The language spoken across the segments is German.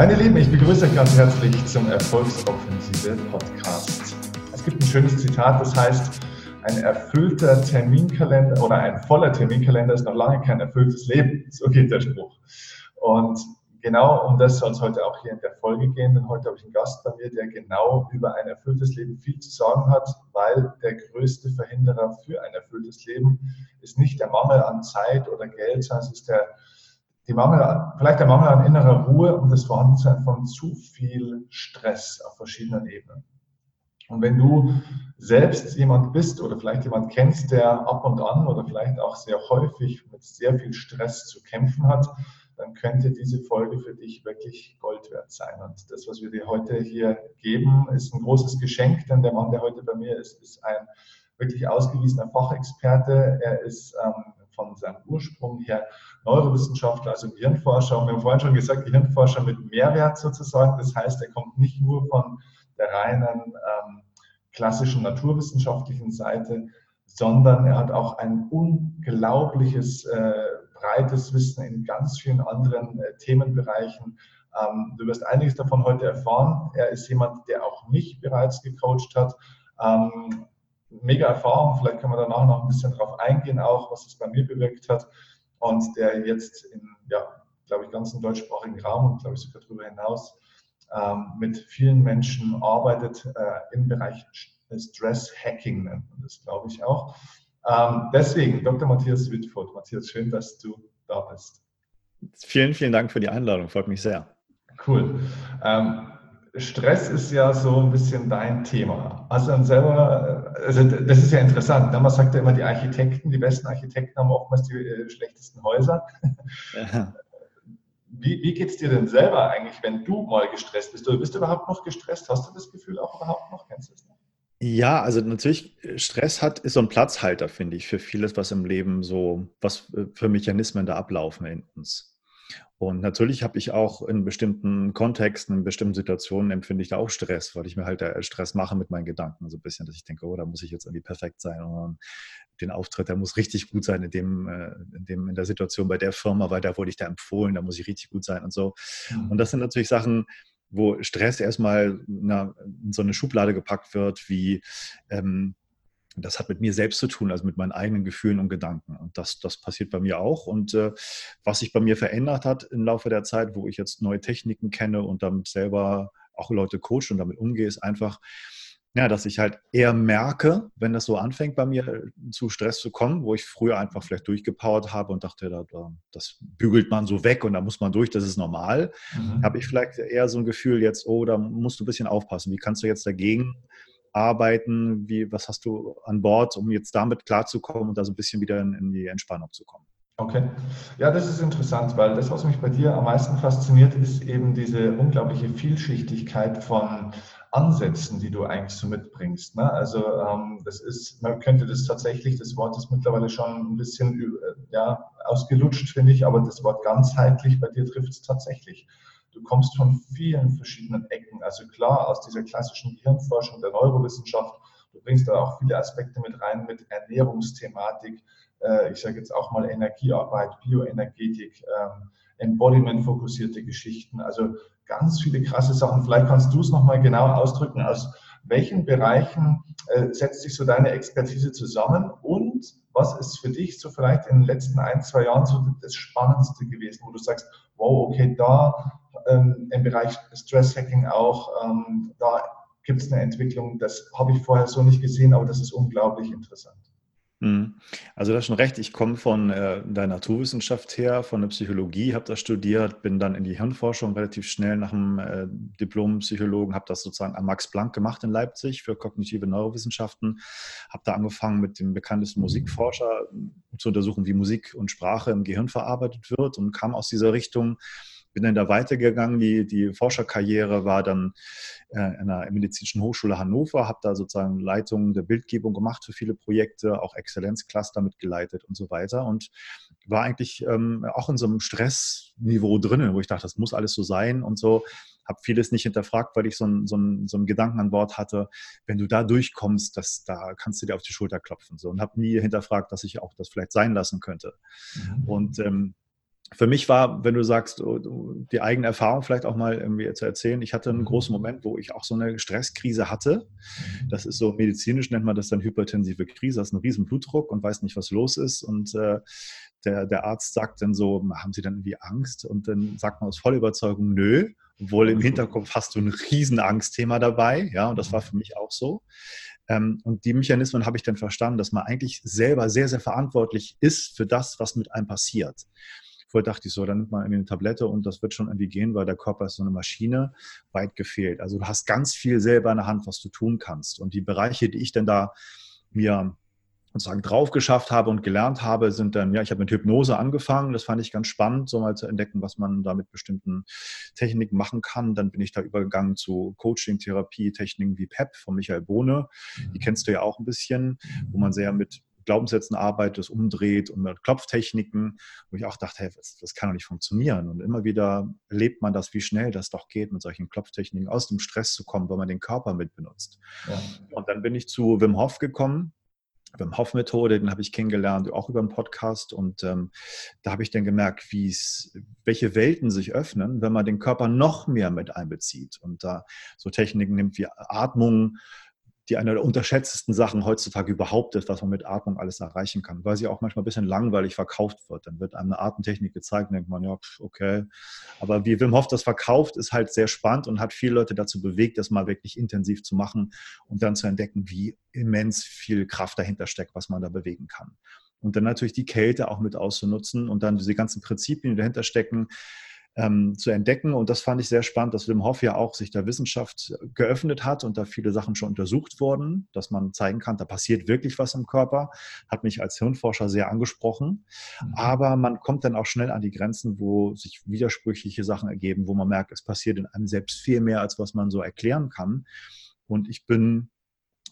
Meine Lieben, ich begrüße euch ganz herzlich zum Erfolgsoffensive Podcast. Es gibt ein schönes Zitat, das heißt, ein erfüllter Terminkalender oder ein voller Terminkalender ist noch lange kein erfülltes Leben. So geht der Spruch. Und genau um das soll es heute auch hier in der Folge gehen, denn heute habe ich einen Gast bei mir, der genau über ein erfülltes Leben viel zu sagen hat, weil der größte Verhinderer für ein erfülltes Leben ist nicht der Mangel an Zeit oder Geld, sondern es ist der die Mangel, vielleicht der Mangel an innerer Ruhe und das Vorhandensein von zu viel Stress auf verschiedenen Ebenen. Und wenn du selbst jemand bist oder vielleicht jemand kennst, der ab und an oder vielleicht auch sehr häufig mit sehr viel Stress zu kämpfen hat, dann könnte diese Folge für dich wirklich Gold wert sein. Und das, was wir dir heute hier geben, ist ein großes Geschenk, denn der Mann, der heute bei mir ist, ist ein wirklich ausgewiesener Fachexperte. Er ist ähm, von seinem Ursprung her Neurowissenschaftler, also Gehirnforscher. Und wir haben vorhin schon gesagt, Gehirnforscher mit Mehrwert sozusagen. Das heißt, er kommt nicht nur von der reinen ähm, klassischen naturwissenschaftlichen Seite, sondern er hat auch ein unglaubliches äh, breites Wissen in ganz vielen anderen äh, Themenbereichen. Ähm, du wirst einiges davon heute erfahren. Er ist jemand, der auch mich bereits gecoacht hat. Ähm, mega Erfahrung. Vielleicht können wir danach noch ein bisschen darauf eingehen, auch was es bei mir bewirkt hat. Und der jetzt in, ja, glaube ich, ganzen deutschsprachigen Raum und glaube ich sogar darüber hinaus ähm, mit vielen Menschen arbeitet äh, im Bereich Stress Hacking nennt man das, glaube ich auch. Ähm, deswegen, Dr. Matthias Wittfurt. Matthias, schön, dass du da bist. Vielen, vielen Dank für die Einladung. Freut mich sehr. Cool. Ähm, Stress ist ja so ein bisschen dein Thema. Hast du dann selber, also das ist ja interessant. Damals sagt er immer, die Architekten, die besten Architekten haben oftmals die äh, schlechtesten Häuser. Ja. Wie, wie geht es dir denn selber eigentlich, wenn du mal gestresst bist? Oder bist du überhaupt noch gestresst? Hast du das Gefühl auch überhaupt noch? Kennst du das noch? Ja, also natürlich, Stress hat, ist so ein Platzhalter, finde ich, für vieles, was im Leben so, was für Mechanismen da ablaufen in uns. Und natürlich habe ich auch in bestimmten Kontexten, in bestimmten Situationen empfinde ich da auch Stress, weil ich mir halt Stress mache mit meinen Gedanken so ein bisschen, dass ich denke, oh, da muss ich jetzt irgendwie perfekt sein und den Auftritt, der muss richtig gut sein in dem, äh, in dem, in der Situation bei der Firma, weil da wurde ich da empfohlen, da muss ich richtig gut sein und so. Mhm. Und das sind natürlich Sachen, wo Stress erstmal in so eine Schublade gepackt wird, wie ähm, das hat mit mir selbst zu tun, also mit meinen eigenen Gefühlen und Gedanken. Und das, das passiert bei mir auch. Und äh, was sich bei mir verändert hat im Laufe der Zeit, wo ich jetzt neue Techniken kenne und damit selber auch Leute coach und damit umgehe, ist einfach, ja, dass ich halt eher merke, wenn das so anfängt bei mir äh, zu Stress zu kommen, wo ich früher einfach vielleicht durchgepowert habe und dachte, da, das bügelt man so weg und da muss man durch, das ist normal, mhm. habe ich vielleicht eher so ein Gefühl jetzt, oh, da musst du ein bisschen aufpassen. Wie kannst du jetzt dagegen arbeiten? Wie, was hast du an Bord, um jetzt damit klarzukommen und da so ein bisschen wieder in, in die Entspannung zu kommen? Okay. Ja, das ist interessant, weil das, was mich bei dir am meisten fasziniert, ist eben diese unglaubliche Vielschichtigkeit von Ansätzen, die du eigentlich so mitbringst. Ne? Also ähm, das ist, man könnte das tatsächlich, das Wort ist mittlerweile schon ein bisschen äh, ja, ausgelutscht, finde ich, aber das Wort ganzheitlich bei dir trifft es tatsächlich. Du kommst von vielen verschiedenen Ecken. Also klar, aus dieser klassischen Gehirnforschung der Neurowissenschaft. Du bringst da auch viele Aspekte mit rein, mit Ernährungsthematik. Äh, ich sage jetzt auch mal Energiearbeit, Bioenergetik, ähm, Embodiment-fokussierte Geschichten. Also ganz viele krasse Sachen. Vielleicht kannst du es nochmal genau ausdrücken, aus welchen Bereichen äh, setzt sich so deine Expertise zusammen und was ist für dich so vielleicht in den letzten ein, zwei Jahren so das Spannendste gewesen, wo du sagst, wow, okay, da ähm, im Bereich Stress Hacking auch. Ähm, da gibt es eine Entwicklung, das habe ich vorher so nicht gesehen, aber das ist unglaublich interessant. Mhm. Also das ist schon recht. Ich komme von äh, der Naturwissenschaft her, von der Psychologie, habe das studiert, bin dann in die Hirnforschung relativ schnell nach dem äh, Diplom-Psychologen, habe das sozusagen am Max Planck gemacht in Leipzig für kognitive Neurowissenschaften, habe da angefangen mit dem bekanntesten Musikforscher zu untersuchen, wie Musik und Sprache im Gehirn verarbeitet wird und kam aus dieser Richtung bin dann da weitergegangen. Die, die Forscherkarriere war dann äh, an der Medizinischen Hochschule Hannover, habe da sozusagen Leitung der Bildgebung gemacht für viele Projekte, auch Exzellenzcluster mitgeleitet und so weiter und war eigentlich ähm, auch in so einem Stressniveau drinnen, wo ich dachte, das muss alles so sein und so. Habe vieles nicht hinterfragt, weil ich so einen, so, einen, so einen Gedanken an Bord hatte, wenn du da durchkommst, das, da kannst du dir auf die Schulter klopfen. So, und habe nie hinterfragt, dass ich auch das vielleicht sein lassen könnte. Mhm. Und ähm, für mich war, wenn du sagst, oh, die eigene Erfahrung vielleicht auch mal irgendwie zu erzählen. Ich hatte einen mhm. großen Moment, wo ich auch so eine Stresskrise hatte. Das ist so medizinisch nennt man das dann hypertensive Krise. Das ist ein riesen Blutdruck und weiß nicht, was los ist. Und äh, der, der Arzt sagt dann so, haben Sie dann irgendwie Angst? Und dann sagt man aus voller Überzeugung, nö. Obwohl im Hinterkopf hast du ein riesen Angstthema dabei. Ja, und das war für mich auch so. Ähm, und die Mechanismen habe ich dann verstanden, dass man eigentlich selber sehr, sehr verantwortlich ist für das, was mit einem passiert. Vorher dachte ich so, dann nimmt man irgendwie eine Tablette und das wird schon irgendwie gehen, weil der Körper ist so eine Maschine, weit gefehlt. Also du hast ganz viel selber in der Hand, was du tun kannst. Und die Bereiche, die ich dann da mir sozusagen drauf geschafft habe und gelernt habe, sind dann, ja, ich habe mit Hypnose angefangen. Das fand ich ganz spannend, so mal zu entdecken, was man da mit bestimmten Techniken machen kann. Dann bin ich da übergegangen zu Coaching, Therapie, Techniken wie PEP von Michael Bohne. Die mhm. kennst du ja auch ein bisschen, wo man sehr mit Glaubenssätzen arbeitet, das umdreht und mit Klopftechniken, wo ich auch dachte, hey, das, das, kann doch nicht funktionieren. Und immer wieder erlebt man das, wie schnell das doch geht, mit solchen Klopftechniken aus dem Stress zu kommen, weil man den Körper mit benutzt. Ja. Und dann bin ich zu Wim Hof gekommen, Wim Hof Methode, den habe ich kennengelernt, auch über einen Podcast. Und ähm, da habe ich dann gemerkt, welche Welten sich öffnen, wenn man den Körper noch mehr mit einbezieht und da so Techniken nimmt wie Atmung, die eine der unterschätztesten Sachen heutzutage überhaupt ist, was man mit Atmung alles erreichen kann, weil sie auch manchmal ein bisschen langweilig verkauft wird. Dann wird einem eine Atemtechnik gezeigt, denkt man, ja, okay. Aber wie Wim Hof das verkauft, ist halt sehr spannend und hat viele Leute dazu bewegt, das mal wirklich intensiv zu machen und dann zu entdecken, wie immens viel Kraft dahinter steckt, was man da bewegen kann. Und dann natürlich die Kälte auch mit auszunutzen und dann diese ganzen Prinzipien, die dahinter stecken, ähm, zu entdecken. Und das fand ich sehr spannend, dass Wim Hof ja auch sich der Wissenschaft geöffnet hat und da viele Sachen schon untersucht wurden, dass man zeigen kann, da passiert wirklich was im Körper. Hat mich als Hirnforscher sehr angesprochen. Mhm. Aber man kommt dann auch schnell an die Grenzen, wo sich widersprüchliche Sachen ergeben, wo man merkt, es passiert in einem selbst viel mehr, als was man so erklären kann. Und ich bin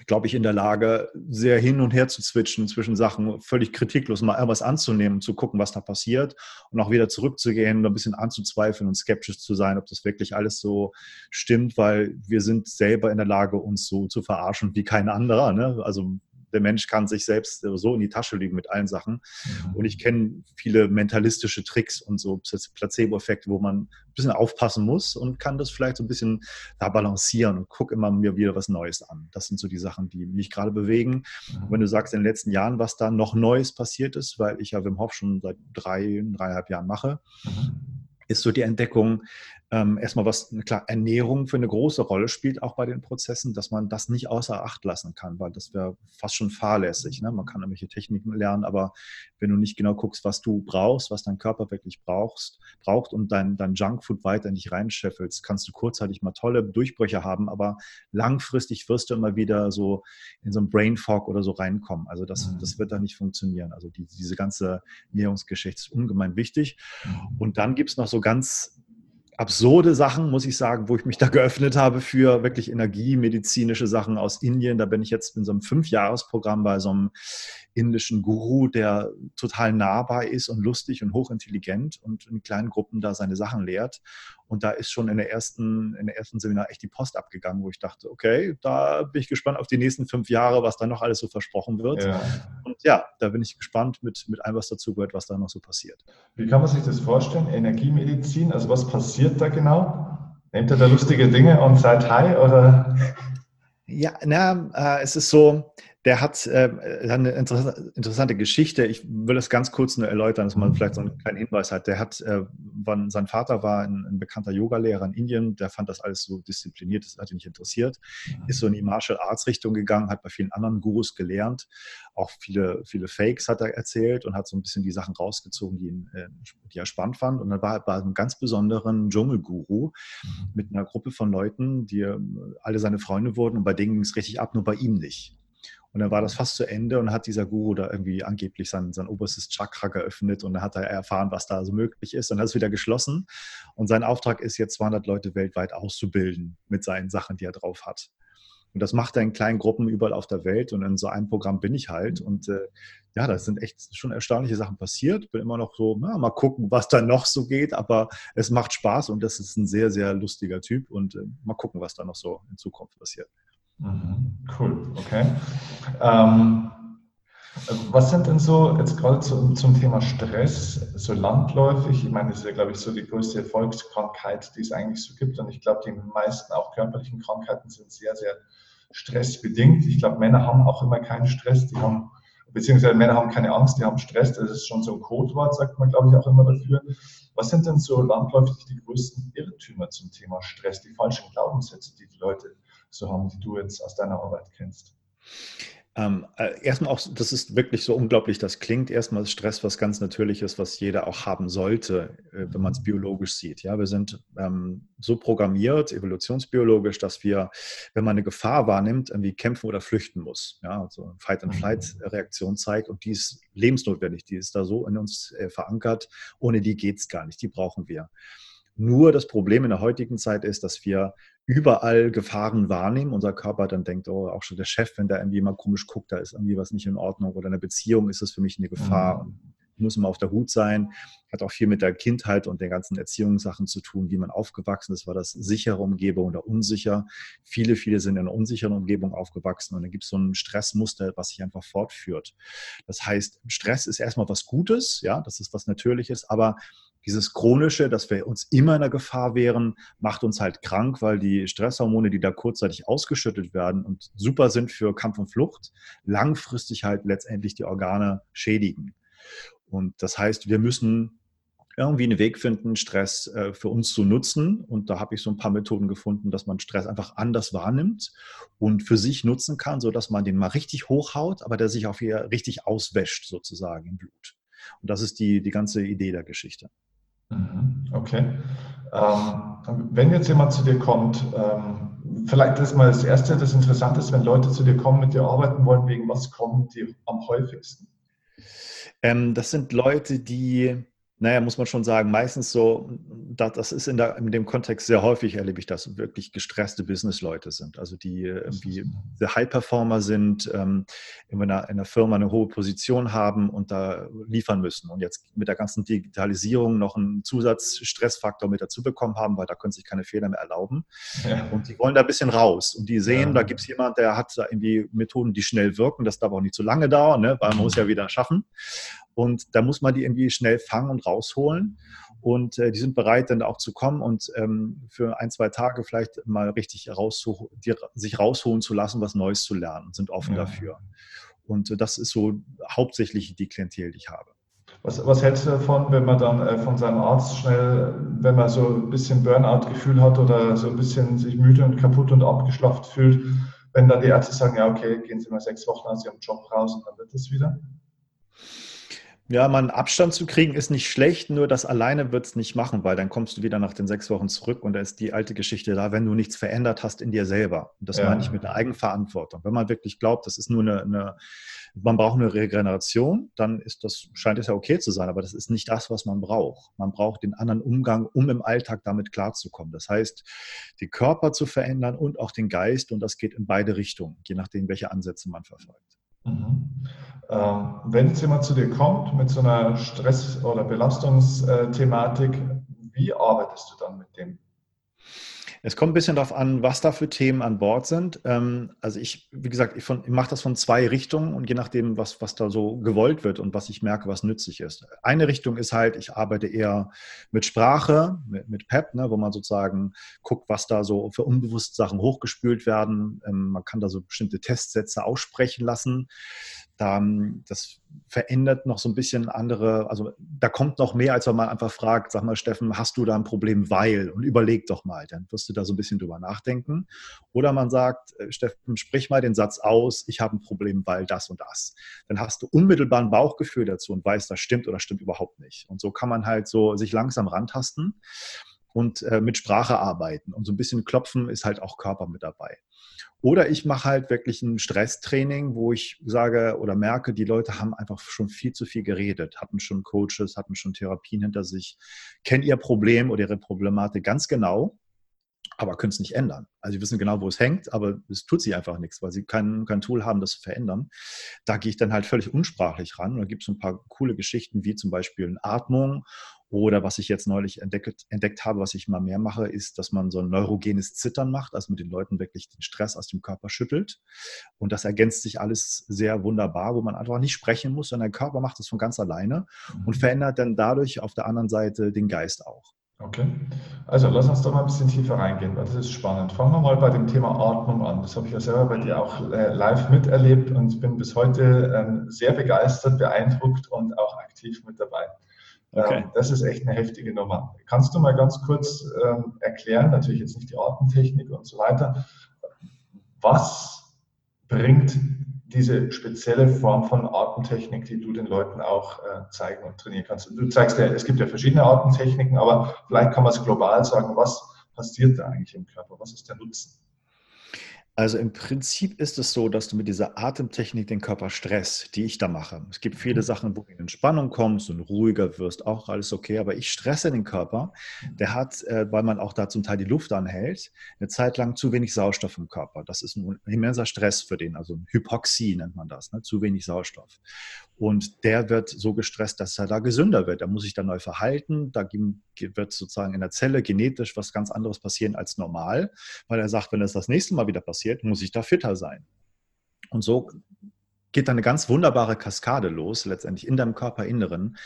glaube ich, in der Lage, sehr hin und her zu switchen zwischen Sachen, völlig kritiklos mal irgendwas anzunehmen, zu gucken, was da passiert und auch wieder zurückzugehen, ein bisschen anzuzweifeln und skeptisch zu sein, ob das wirklich alles so stimmt, weil wir sind selber in der Lage, uns so zu verarschen wie kein anderer. Ne? Also der Mensch kann sich selbst so in die Tasche legen mit allen Sachen. Mhm. Und ich kenne viele mentalistische Tricks und so Placebo-Effekte, wo man ein bisschen aufpassen muss und kann das vielleicht so ein bisschen da balancieren und gucke immer mir wieder was Neues an. Das sind so die Sachen, die mich gerade bewegen. Mhm. wenn du sagst in den letzten Jahren, was da noch Neues passiert ist, weil ich ja Wim Hof schon seit drei, dreieinhalb Jahren mache, mhm. ist so die Entdeckung, ähm, erstmal was, klar, Ernährung für eine große Rolle spielt auch bei den Prozessen, dass man das nicht außer Acht lassen kann, weil das wäre fast schon fahrlässig. Ne? Man kann irgendwelche Techniken lernen, aber wenn du nicht genau guckst, was du brauchst, was dein Körper wirklich brauchst, braucht und dein, dein Junkfood weiter in dich reinscheffelst, kannst du kurzzeitig mal tolle Durchbrüche haben, aber langfristig wirst du immer wieder so in so ein Brain Fog oder so reinkommen. Also das, mhm. das wird da nicht funktionieren. Also die, diese ganze Ernährungsgeschichte ist ungemein wichtig. Mhm. Und dann gibt es noch so ganz absurde Sachen, muss ich sagen, wo ich mich da geöffnet habe für wirklich energiemedizinische Sachen aus Indien. Da bin ich jetzt in so einem Fünfjahresprogramm bei so einem indischen Guru, der total nahbar ist und lustig und hochintelligent und in kleinen Gruppen da seine Sachen lehrt. Und da ist schon in der ersten, in der ersten Seminar echt die Post abgegangen, wo ich dachte, okay, da bin ich gespannt auf die nächsten fünf Jahre, was da noch alles so versprochen wird. Ja. Und ja, da bin ich gespannt mit, mit allem, was dazu gehört, was da noch so passiert. Wie kann man sich das vorstellen? Energiemedizin, also was passiert da genau? Nehmt ihr da lustige Dinge und seid high oder? Ja, na, äh, es ist so, der hat äh, eine interessante Geschichte. Ich will das ganz kurz nur erläutern, dass man vielleicht so einen kleinen Hinweis hat. Der hat, äh, wann, sein Vater war ein, ein bekannter Yogalehrer in Indien, der fand das alles so diszipliniert, das hat ihn nicht interessiert, ist so in die Martial Arts Richtung gegangen, hat bei vielen anderen Gurus gelernt, auch viele, viele Fakes hat er erzählt und hat so ein bisschen die Sachen rausgezogen, die, ihn, äh, die er spannend fand. Und dann war er bei einem ganz besonderen Dschungelguru mit einer Gruppe von Leuten, die äh, alle seine Freunde wurden und bei denen ging es richtig ab, nur bei ihm nicht. Und dann war das fast zu Ende und hat dieser Guru da irgendwie angeblich sein, sein oberstes Chakra geöffnet und dann hat er erfahren, was da so möglich ist und hat es wieder geschlossen. Und sein Auftrag ist jetzt 200 Leute weltweit auszubilden mit seinen Sachen, die er drauf hat. Und das macht er in kleinen Gruppen überall auf der Welt und in so einem Programm bin ich halt. Und äh, ja, da sind echt schon erstaunliche Sachen passiert. Bin immer noch so, na, mal gucken, was da noch so geht, aber es macht Spaß und das ist ein sehr, sehr lustiger Typ und äh, mal gucken, was da noch so in Zukunft passiert. Mhm. Cool, okay. Ähm, Was sind denn so, jetzt gerade zum, zum Thema Stress, so landläufig, ich meine, das ist ja, glaube ich, so die größte Volkskrankheit, die es eigentlich so gibt. Und ich glaube, die meisten auch körperlichen Krankheiten sind sehr, sehr stressbedingt. Ich glaube, Männer haben auch immer keinen Stress, die haben, beziehungsweise Männer haben keine Angst, die haben Stress. Das ist schon so ein Codewort, sagt man, glaube ich, auch immer dafür. Was sind denn so landläufig die größten Irrtümer zum Thema Stress, die falschen Glaubenssätze, die die Leute so haben, die du jetzt aus deiner Arbeit kennst? Ähm, äh, erstmal auch, das ist wirklich so unglaublich, das klingt erstmal Stress, was ganz natürlich ist, was jeder auch haben sollte, äh, wenn man es biologisch sieht. Ja, wir sind ähm, so programmiert, evolutionsbiologisch, dass wir, wenn man eine Gefahr wahrnimmt, irgendwie kämpfen oder flüchten muss. Ja, also Fight-and-Flight-Reaktion zeigt und die ist lebensnotwendig, die ist da so in uns äh, verankert. Ohne die geht es gar nicht, die brauchen wir. Nur das Problem in der heutigen Zeit ist, dass wir überall Gefahren wahrnehmen. Unser Körper dann denkt, oh, auch schon der Chef, wenn der irgendwie mal komisch guckt, da ist irgendwie was nicht in Ordnung oder in einer Beziehung ist es für mich eine Gefahr. Mhm. muss immer auf der Hut sein. Hat auch viel mit der Kindheit und den ganzen Erziehungssachen zu tun, wie man aufgewachsen ist. War das sichere Umgebung oder unsicher? Viele, viele sind in einer unsicheren Umgebung aufgewachsen und dann gibt es so ein Stressmuster, was sich einfach fortführt. Das heißt, Stress ist erstmal was Gutes, ja, das ist was Natürliches, aber dieses chronische, dass wir uns immer in der Gefahr wären, macht uns halt krank, weil die Stresshormone, die da kurzzeitig ausgeschüttet werden und super sind für Kampf und Flucht, langfristig halt letztendlich die Organe schädigen. Und das heißt, wir müssen irgendwie einen Weg finden, Stress äh, für uns zu nutzen. Und da habe ich so ein paar Methoden gefunden, dass man Stress einfach anders wahrnimmt und für sich nutzen kann, sodass man den mal richtig hochhaut, aber der sich auch wieder richtig auswäscht, sozusagen im Blut. Und das ist die, die ganze Idee der Geschichte. Mhm, okay. Ähm, wenn jetzt jemand zu dir kommt, ähm, vielleicht ist mal das Erste, das Interessante ist, wenn Leute zu dir kommen, mit dir arbeiten wollen, wegen was kommen die am häufigsten? Ähm, das sind Leute, die naja, muss man schon sagen, meistens so, das ist in, der, in dem Kontext sehr häufig, erlebe ich das, wirklich gestresste Businessleute sind. Also die irgendwie sehr High-Performer sind, ähm, in, einer, in einer Firma eine hohe Position haben und da liefern müssen. Und jetzt mit der ganzen Digitalisierung noch einen Zusatzstressfaktor mit dazu bekommen haben, weil da können sich keine Fehler mehr erlauben. Ja. Und die wollen da ein bisschen raus. Und die sehen, ja. da gibt es jemanden, der hat da irgendwie Methoden, die schnell wirken. Das darf auch nicht zu lange dauern, ne? weil man muss ja wieder schaffen. Und da muss man die irgendwie schnell fangen und rausholen. Und äh, die sind bereit, dann auch zu kommen und ähm, für ein, zwei Tage vielleicht mal richtig rauszuh die, sich rausholen zu lassen, was Neues zu lernen, sind offen ja. dafür. Und äh, das ist so hauptsächlich die Klientel, die ich habe. Was, was hältst du davon, wenn man dann äh, von seinem Arzt schnell, wenn man so ein bisschen Burnout-Gefühl hat oder so ein bisschen sich müde und kaputt und abgeschlafft fühlt, wenn dann die Ärzte sagen, ja, okay, gehen Sie mal sechs Wochen aus Ihrem Job raus und dann wird es wieder? Ja, mal einen Abstand zu kriegen ist nicht schlecht, nur das alleine wird es nicht machen, weil dann kommst du wieder nach den sechs Wochen zurück und da ist die alte Geschichte da, wenn du nichts verändert hast in dir selber. Und das ja. meine ich mit der Eigenverantwortung. Wenn man wirklich glaubt, das ist nur eine, eine, man braucht eine Regeneration, dann ist das, scheint es ja okay zu sein, aber das ist nicht das, was man braucht. Man braucht den anderen Umgang, um im Alltag damit klarzukommen. Das heißt, den Körper zu verändern und auch den Geist und das geht in beide Richtungen, je nachdem, welche Ansätze man verfolgt. Mhm. Ähm, wenn jetzt jemand zu dir kommt mit so einer Stress- oder Belastungsthematik, wie arbeitest du dann mit dem? Es kommt ein bisschen darauf an, was da für Themen an Bord sind. Ähm, also ich, wie gesagt, ich, ich mache das von zwei Richtungen und je nachdem, was, was da so gewollt wird und was ich merke, was nützlich ist. Eine Richtung ist halt, ich arbeite eher mit Sprache, mit, mit PEP, ne, wo man sozusagen guckt, was da so für unbewusste Sachen hochgespült werden. Ähm, man kann da so bestimmte Testsätze aussprechen lassen dann das verändert noch so ein bisschen andere, also da kommt noch mehr, als wenn man einfach fragt, sag mal, Steffen, hast du da ein Problem, weil? Und überleg doch mal, dann wirst du da so ein bisschen drüber nachdenken. Oder man sagt, äh, Steffen, sprich mal den Satz aus, ich habe ein Problem, weil das und das. Dann hast du unmittelbar ein Bauchgefühl dazu und weißt, das stimmt oder stimmt überhaupt nicht. Und so kann man halt so sich langsam rantasten und äh, mit Sprache arbeiten. Und so ein bisschen klopfen ist halt auch Körper mit dabei. Oder ich mache halt wirklich ein Stresstraining, wo ich sage oder merke, die Leute haben einfach schon viel zu viel geredet, hatten schon Coaches, hatten schon Therapien hinter sich, kennen ihr Problem oder ihre Problematik ganz genau, aber können es nicht ändern. Also sie wissen genau, wo es hängt, aber es tut sie einfach nichts, weil sie kein, kein Tool haben, das zu verändern. Da gehe ich dann halt völlig unsprachlich ran. Und da gibt es ein paar coole Geschichten, wie zum Beispiel eine Atmung Oder was ich jetzt neulich entdeckt, entdeckt habe, was ich mal mehr mache, ist, dass man so ein neurogenes Zittern macht, also mit den Leuten wirklich den Stress aus dem Körper schüttelt. Und das ergänzt sich alles sehr wunderbar, wo man einfach nicht sprechen muss, sondern der Körper macht das von ganz alleine und mhm. verändert dann dadurch auf der anderen Seite den Geist auch. Okay, also lass uns doch mal ein bisschen tiefer reingehen, weil das ist spannend. Fangen wir mal bei dem Thema Atmung an. Das habe ich ja selber bei dir auch äh, live miterlebt und bin bis heute ähm, sehr begeistert, beeindruckt und auch aktiv mit dabei. Okay. Ähm, das ist echt eine heftige Nummer. Kannst du mal ganz kurz ähm, erklären, natürlich jetzt nicht die Atemtechnik und so weiter, was bringt diese spezielle Form von Atemtechnik, die du den Leuten auch äh, zeigen und trainieren kannst. Du zeigst ja, es gibt ja verschiedene Atemtechniken, aber vielleicht kann man es global sagen, was passiert da eigentlich im Körper? Was ist der Nutzen? Also im Prinzip ist es so, dass du mit dieser Atemtechnik den Körper stresst, die ich da mache. Es gibt viele mhm. Sachen, wo du in Entspannung kommst und ruhiger wirst, auch alles okay, aber ich stresse den Körper. Der hat, äh, weil man auch da zum Teil die Luft anhält, eine Zeit lang zu wenig Sauerstoff im Körper. Das ist ein immenser Stress für den, also Hypoxie nennt man das, ne? zu wenig Sauerstoff. Und der wird so gestresst, dass er da gesünder wird. Er muss sich da neu verhalten. Da wird sozusagen in der Zelle genetisch was ganz anderes passieren als normal, weil er sagt, wenn es das nächste Mal wieder passiert, muss ich da fitter sein. Und so geht da eine ganz wunderbare Kaskade los, letztendlich in deinem Körperinneren,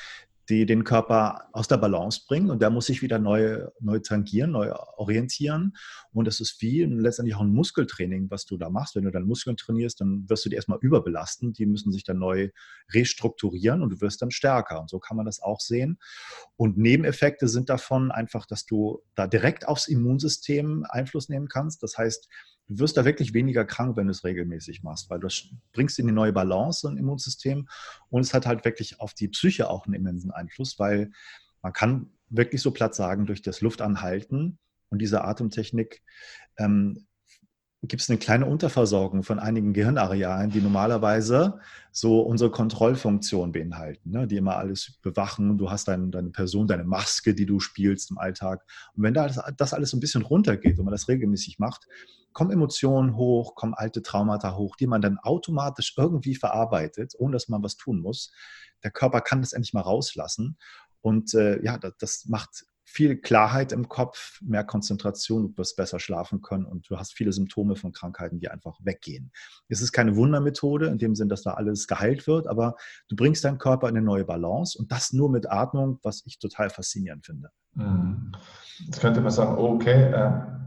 die den Körper aus der Balance bringen und der muss sich wieder neu, neu tangieren, neu orientieren. Und das ist wie letztendlich auch ein Muskeltraining, was du da machst. Wenn du deine Muskeln trainierst, dann wirst du die erstmal überbelasten. Die müssen sich dann neu restrukturieren und du wirst dann stärker. Und so kann man das auch sehen. Und Nebeneffekte sind davon einfach, dass du da direkt aufs Immunsystem Einfluss nehmen kannst. Das heißt, du wirst da wirklich weniger krank, wenn du es regelmäßig machst, weil du bringst in die neue Balance im Immunsystem und es hat halt wirklich auf die Psyche auch einen immensen Einfluss, weil man kann wirklich so platt sagen, durch das Luftanhalten und diese Atemtechnik ähm, gibt es eine kleine Unterversorgung von einigen Gehirnarealen, die normalerweise so unsere Kontrollfunktion beinhalten, ne? die immer alles bewachen. Du hast dein, deine Person, deine Maske, die du spielst im Alltag. Und wenn da das, das alles so ein bisschen runtergeht und man das regelmäßig macht, kommen Emotionen hoch, kommen alte Traumata hoch, die man dann automatisch irgendwie verarbeitet, ohne dass man was tun muss. Der Körper kann das endlich mal rauslassen. Und äh, ja, das, das macht viel Klarheit im Kopf, mehr Konzentration, du wirst besser schlafen können und du hast viele Symptome von Krankheiten, die einfach weggehen. Es ist keine Wundermethode in dem Sinn, dass da alles geheilt wird, aber du bringst deinen Körper in eine neue Balance und das nur mit Atmung, was ich total faszinierend finde. Mhm. Jetzt könnte man sagen, okay, äh,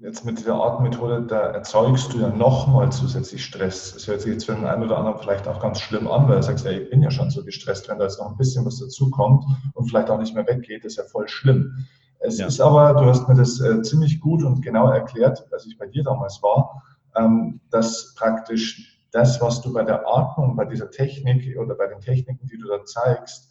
jetzt mit dieser Atemmethode, da erzeugst du ja nochmal zusätzlich Stress. Das hört sich jetzt für den einen oder anderen vielleicht auch ganz schlimm an, weil du sagst, ja, ich bin ja schon so gestresst, wenn da jetzt noch ein bisschen was dazukommt und vielleicht auch nicht mehr weggeht, ist ja voll schlimm. Es ja. ist aber, du hast mir das äh, ziemlich gut und genau erklärt, als ich bei dir damals war, ähm, dass praktisch das, was du bei der Atmung, bei dieser Technik oder bei den Techniken, die du da zeigst,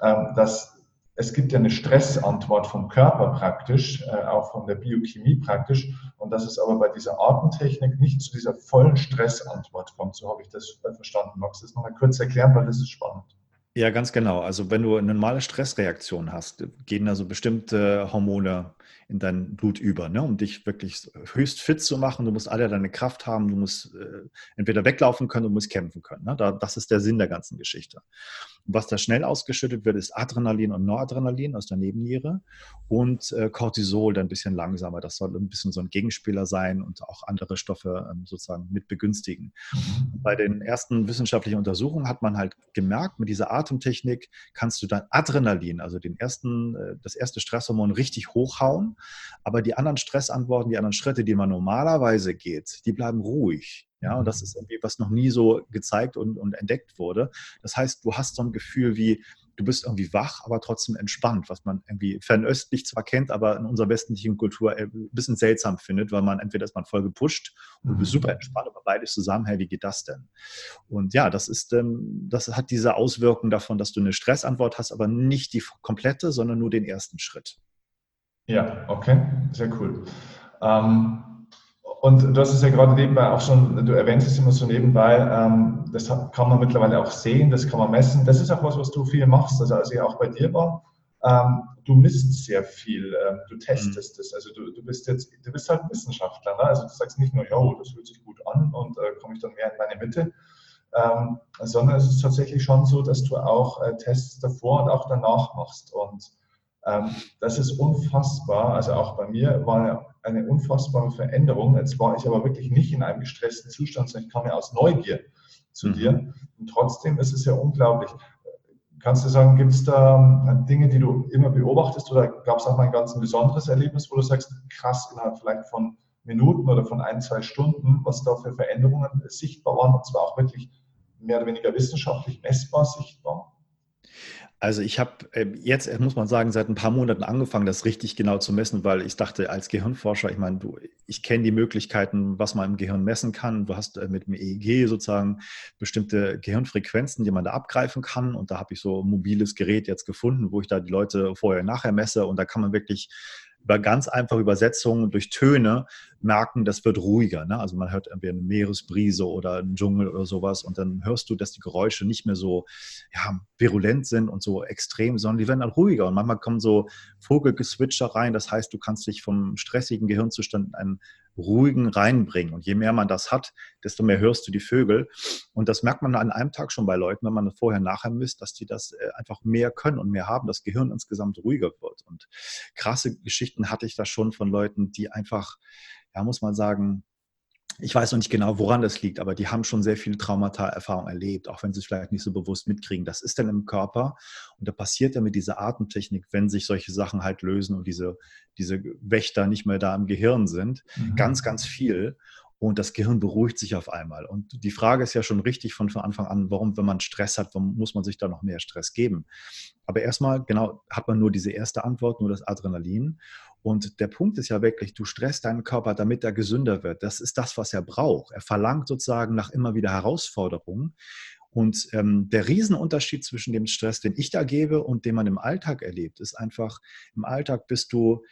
ähm, dass es gibt ja eine Stressantwort vom Körper praktisch, äh, auch von der Biochemie praktisch, und dass es aber bei dieser Atemtechnik nicht zu dieser vollen Stressantwort kommt. So habe ich das verstanden. Magst du das nochmal kurz erklären, weil das ist spannend. Ja, ganz genau. Also wenn du eine normale Stressreaktion hast, gehen also bestimmte Hormone in dein Blut über, ne? um dich wirklich höchst fit zu machen. Du musst alle deine Kraft haben, du musst äh, entweder weglaufen können, du musst kämpfen können. Ne? Da, das ist der Sinn der ganzen Geschichte. Und was da schnell ausgeschüttet wird, ist Adrenalin und Noradrenalin aus der Nebenniere und äh, Cortisol dann ein bisschen langsamer. Das soll ein bisschen so ein Gegenspieler sein und auch andere Stoffe ähm, sozusagen mit begünstigen. Mhm. Bei den ersten wissenschaftlichen Untersuchungen hat man halt gemerkt, mit dieser Atemtechnik kannst du dann Adrenalin, also den ersten, äh, das erste Stresshormon richtig hochhauen aber die anderen Stressantworten, die anderen Schritte, die man normalerweise geht, die bleiben ruhig. Ja, und das mhm. ist irgendwie, was noch nie so gezeigt und, und entdeckt wurde. Das heißt, du hast so ein Gefühl wie, du bist irgendwie wach, aber trotzdem entspannt, was man irgendwie fernöstlich zwar kennt, aber in unserer westlichen Kultur ein bisschen seltsam findet, weil man entweder ist man voll gepusht und du bist mhm. super entspannt, aber beides zusammen, hey, wie geht das denn? Und ja, das ist, ähm, das hat diese Auswirkung davon, dass du eine Stressantwort hast, aber nicht die komplette, sondern nur den ersten Schritt. Ja, okay, sehr cool. Ähm, und du hast es ja gerade nebenbei auch schon, du erwähnst es immer so nebenbei, ähm, das kann man mittlerweile auch sehen, das kann man messen. Das ist auch was, was du viel machst. Also als ich auch bei dir war, ähm, du misst sehr viel, ähm, du testest es. Mhm. Also du, du bist jetzt, du bist halt Wissenschaftler. Ne? Also du sagst nicht nur, ja, das fühlt sich gut an und äh, komme ich dann mehr in meine Mitte, ähm, sondern es ist tatsächlich schon so, dass du auch äh, Tests davor und auch danach machst. Und das ist unfassbar. Also auch bei mir war eine unfassbare Veränderung. Jetzt war ich aber wirklich nicht in einem gestressten Zustand, sondern ich kam ja aus Neugier zu mhm. dir. Und trotzdem ist es ja unglaublich. Kannst du sagen, gibt es da ähm, Dinge, die du immer beobachtest oder gab es auch mal ein ganz besonderes Erlebnis, wo du sagst, krass, innerhalb vielleicht von Minuten oder von ein, zwei Stunden, was da für Veränderungen sichtbar waren und zwar auch wirklich mehr oder weniger wissenschaftlich messbar sichtbar? Also ich habe äh, jetzt, äh, muss man sagen, seit ein paar Monaten angefangen, das richtig genau zu messen, weil ich dachte, als Gehirnforscher, ich meine, du, ich kenne die Möglichkeiten, was man im Gehirn messen kann. Du hast äh, mit dem EEG sozusagen bestimmte Gehirnfrequenzen, die man da abgreifen kann. Und da habe ich so ein mobiles Gerät jetzt gefunden, wo ich da die Leute vorher und nachher messe. Und da kann man wirklich über ganz einfache Übersetzungen durch Töne merken, das wird ruhiger. Ne? Also man hört irgendwie eine Meeresbrise oder einen Dschungel oder sowas und dann hörst du, dass die Geräusche nicht mehr so ja, virulent sind und so extrem, sondern die werden dann ruhiger. Und manchmal kommen so Vogelgeswitcher rein. Das heißt, du kannst dich vom stressigen Gehirnzustand in einen ruhigen reinbringen. Und je mehr man das hat, desto mehr hörst du die Vögel. Und das merkt man an einem Tag schon bei Leuten, wenn man vorher nachher misst, dass die das äh, einfach mehr können und mehr haben, das Gehirn insgesamt ruhiger wird. Und krasse Geschichten hatte ich da schon von Leuten, die einfach, ja, muss man sagen, ich weiß noch nicht genau, woran das liegt, aber die haben schon sehr viele Traumata-Erfahrungen erlebt, auch wenn sie es vielleicht nicht so bewusst mitkriegen. Das ist dann im Körper und da passiert dann mit dieser Atemtechnik, wenn sich solche Sachen halt lösen und diese, diese Wächter nicht mehr da im Gehirn sind, mhm. ganz, ganz viel und das Gehirn beruhigt sich auf einmal. Und die Frage ist ja schon richtig von, Anfang an, warum, wenn man Stress hat, warum muss man sich da noch mehr Stress geben? Aber erstmal, genau, hat man nur diese erste Antwort, nur das Adrenalin. Und der Punkt ist ja wirklich, du stresst deinen Körper, damit er gesünder wird. Das ist das, was er braucht. Er verlangt sozusagen nach immer wieder Herausforderungen. Und ähm, der Riesenunterschied zwischen dem Stress, den ich da gebe und den man im Alltag erlebt, ist einfach, im Alltag bist du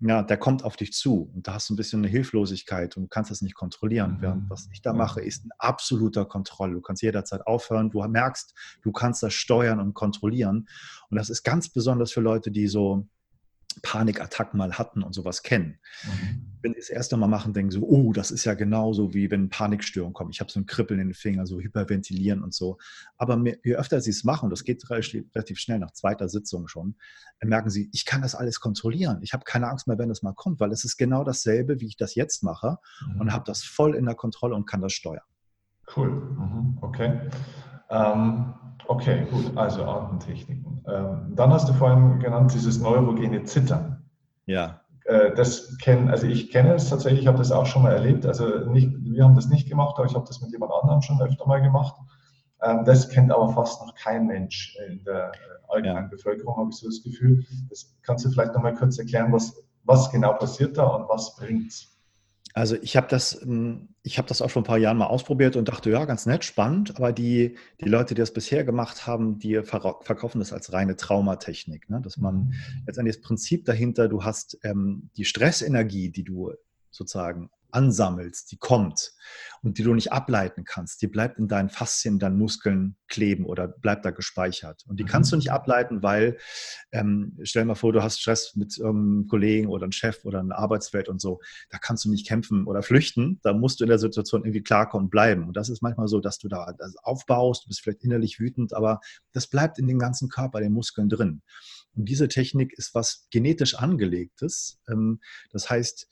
ja, der kommt auf dich zu und da hast du ein bisschen eine Hilflosigkeit und kannst das nicht kontrollieren. Mhm. Während was ich da mache, ist ein absoluter Kontrolle. Du kannst jederzeit aufhören, du merkst, du kannst das steuern und kontrollieren. Und das ist ganz besonders für Leute, die so Panikattacken mal hatten und sowas kennen. Mhm. Wenn sie das erste Mal machen, denken so, oh, das ist ja genauso wie wenn Panikstörungen kommen. Ich habe so ein Kribbeln in den Fingern, so hyperventilieren und so. Aber je öfter sie es machen, das geht relativ schnell nach zweiter Sitzung schon, merken sie, ich kann das alles kontrollieren. Ich habe keine Angst mehr, wenn es mal kommt, weil es ist genau dasselbe, wie ich das jetzt mache mhm. und habe das voll in der Kontrolle und kann das steuern. Cool, mhm. okay. Ähm, okay, gut, also Atemtechniken. Ähm, dann hast du vorhin genannt dieses neurogene Zittern. Ja. Äh, das kennen, also ich kenne es tatsächlich, ich habe das auch schon mal erlebt. Also nicht, wir haben das nicht gemacht, aber ich habe das mit jemand anderem schon öfter mal gemacht. Ähm, das kennt aber fast noch kein Mensch in der äh, allgemeinen ja. Bevölkerung, habe ich so das Gefühl. Das kannst du vielleicht noch mal kurz erklären, was, was genau passiert da und was bringt es? Also ich habe das, hm, ich das auch schon ein paar Jahren mal ausprobiert und dachte, ja, ganz nett, spannend, aber die, die Leute, die das bisher gemacht haben, die verkaufen das als reine Traumatechnik. Ne? Dass man mhm. letztendlich das Prinzip dahinter, du hast ähm, die Stressenergie, die du sozusagen ansammelst, die kommt und die du nicht ableiten kannst, die bleibt in deinen Faszien, in deinen Muskeln kleben oder bleibt da gespeichert. Und die mhm. kannst du nicht ableiten, weil, ähm, stell dir mal vor, du hast Stress mit irgendeinem Kollegen oder einem Chef oder einer Arbeitswelt und so, da kannst du nicht kämpfen oder flüchten, da musst du in der Situation irgendwie klarkommen und bleiben. Und das ist manchmal so, dass du da das aufbaust, du bist vielleicht innerlich wütend, aber das bleibt in den ganzen Körper, den Muskeln drin. Und diese Technik ist was genetisch angelegtes. Ähm, das heißt,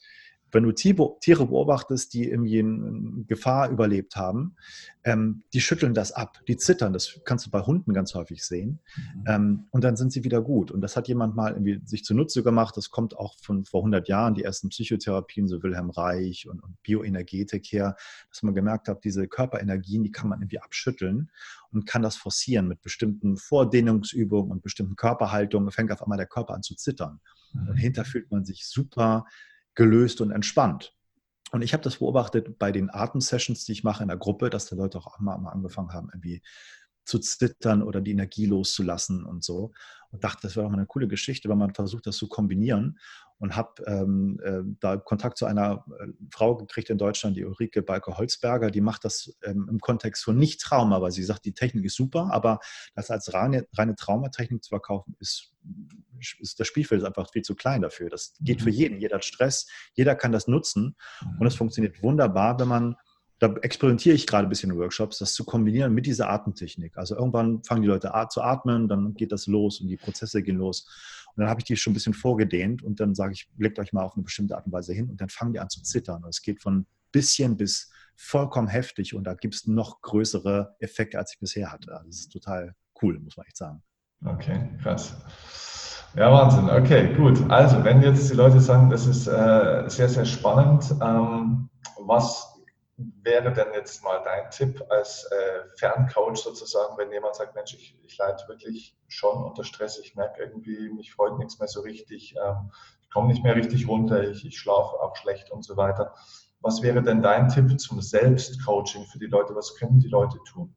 wenn du Tiere beobachtest, die irgendwie in Gefahr überlebt haben, ähm, die schütteln das ab, die zittern. Das kannst du bei Hunden ganz häufig sehen. Mhm. Ähm, und dann sind sie wieder gut. Und das hat jemand mal irgendwie sich zunutze gemacht. Das kommt auch von vor 100 Jahren, die ersten Psychotherapien, so Wilhelm Reich und, und Bioenergetik her, dass man gemerkt hat, diese Körperenergien, die kann man irgendwie abschütteln und kann das forcieren mit bestimmten Vordehnungsübungen und bestimmten Körperhaltungen. Fängt auf einmal der Körper an zu zittern. Mhm. Und hinter fühlt man sich super gelöst und entspannt. Und ich habe das beobachtet bei den Atemsessions, die ich mache in der Gruppe, dass die Leute auch mal, angefangen haben, irgendwie zu zittern oder die Energie loszulassen und so. Und dachte, das wäre doch mal eine coole Geschichte, wenn man versucht, das zu kombinieren. Und habe ähm, äh, da Kontakt zu einer äh, Frau gekriegt in Deutschland, die Ulrike Balke-Holzberger, die macht das ähm, im Kontext von Nicht-Trauma, weil sie sagt, die Technik ist super, aber das als reine, reine Traumatechnik zu verkaufen, ist ist das Spielfeld ist einfach viel zu klein dafür. Das geht für mhm. jeden. Jeder hat Stress, jeder kann das nutzen und es mhm. funktioniert wunderbar, wenn man da experimentiere ich gerade ein bisschen in Workshops, das zu kombinieren mit dieser Atemtechnik. Also irgendwann fangen die Leute zu atmen, dann geht das los und die Prozesse gehen los. Und dann habe ich die schon ein bisschen vorgedehnt und dann sage ich, legt euch mal auf eine bestimmte Art und Weise hin und dann fangen die an zu zittern. Und es geht von bisschen bis vollkommen heftig und da gibt es noch größere Effekte, als ich bisher hatte. Also das ist total cool, muss man echt sagen. Okay, krass. Ja, Wahnsinn. Okay, gut. Also, wenn jetzt die Leute sagen, das ist äh, sehr, sehr spannend, ähm, was wäre denn jetzt mal dein Tipp als äh, Ferncoach sozusagen, wenn jemand sagt, Mensch, ich, ich leide wirklich schon unter Stress, ich merke irgendwie, mich freut nichts mehr so richtig, ähm, ich komme nicht mehr richtig runter, ich, ich schlafe auch schlecht und so weiter. Was wäre denn dein Tipp zum Selbstcoaching für die Leute? Was können die Leute tun?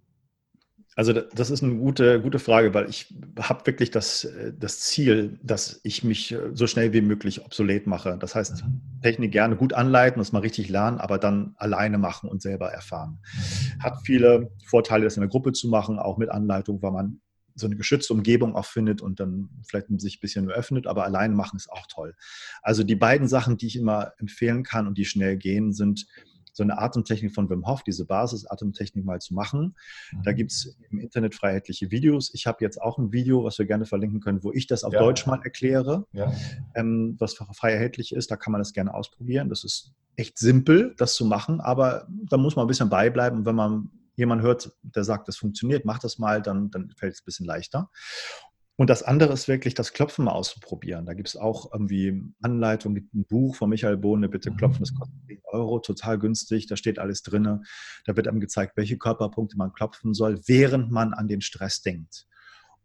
Also das ist eine gute, gute Frage, weil ich habe wirklich das, das Ziel, dass ich mich so schnell wie möglich obsolet mache. Das heißt. Technik gerne gut anleiten, das mal richtig lernen, aber dann alleine machen und selber erfahren. Hat viele Vorteile, das in der Gruppe zu machen, auch mit Anleitung, weil man so eine geschützte Umgebung auch findet und dann vielleicht sich ein bisschen öffnet, aber alleine machen ist auch toll. Also die beiden Sachen, die ich immer empfehlen kann und die schnell gehen, sind so eine Atemtechnik von Wim Hof, diese Basis-Atemtechnik mal zu machen. Da mhm. gibt es im Internet freiheitliche Videos. Ich habe jetzt auch ein Video, was wir gerne verlinken können, wo ich das auf ja. Deutsch mal erkläre, ja. ähm, was frei erhältlich ist. Da kann man das gerne ausprobieren. Das ist echt simpel, das zu machen, aber da muss man ein bisschen beibleiben. Wenn man jemanden hört, der sagt, das funktioniert, mach das mal, dann, dann fällt es ein bisschen leichter. Und das andere ist wirklich das Klopfen mal auszuprobieren. Da gibt es auch irgendwie Anleitungen, gibt ein Buch von Michael Bohne, bitte klopfen, das kostet 10 Euro, total günstig, da steht alles drin. Da wird einem gezeigt, welche Körperpunkte man klopfen soll, während man an den Stress denkt.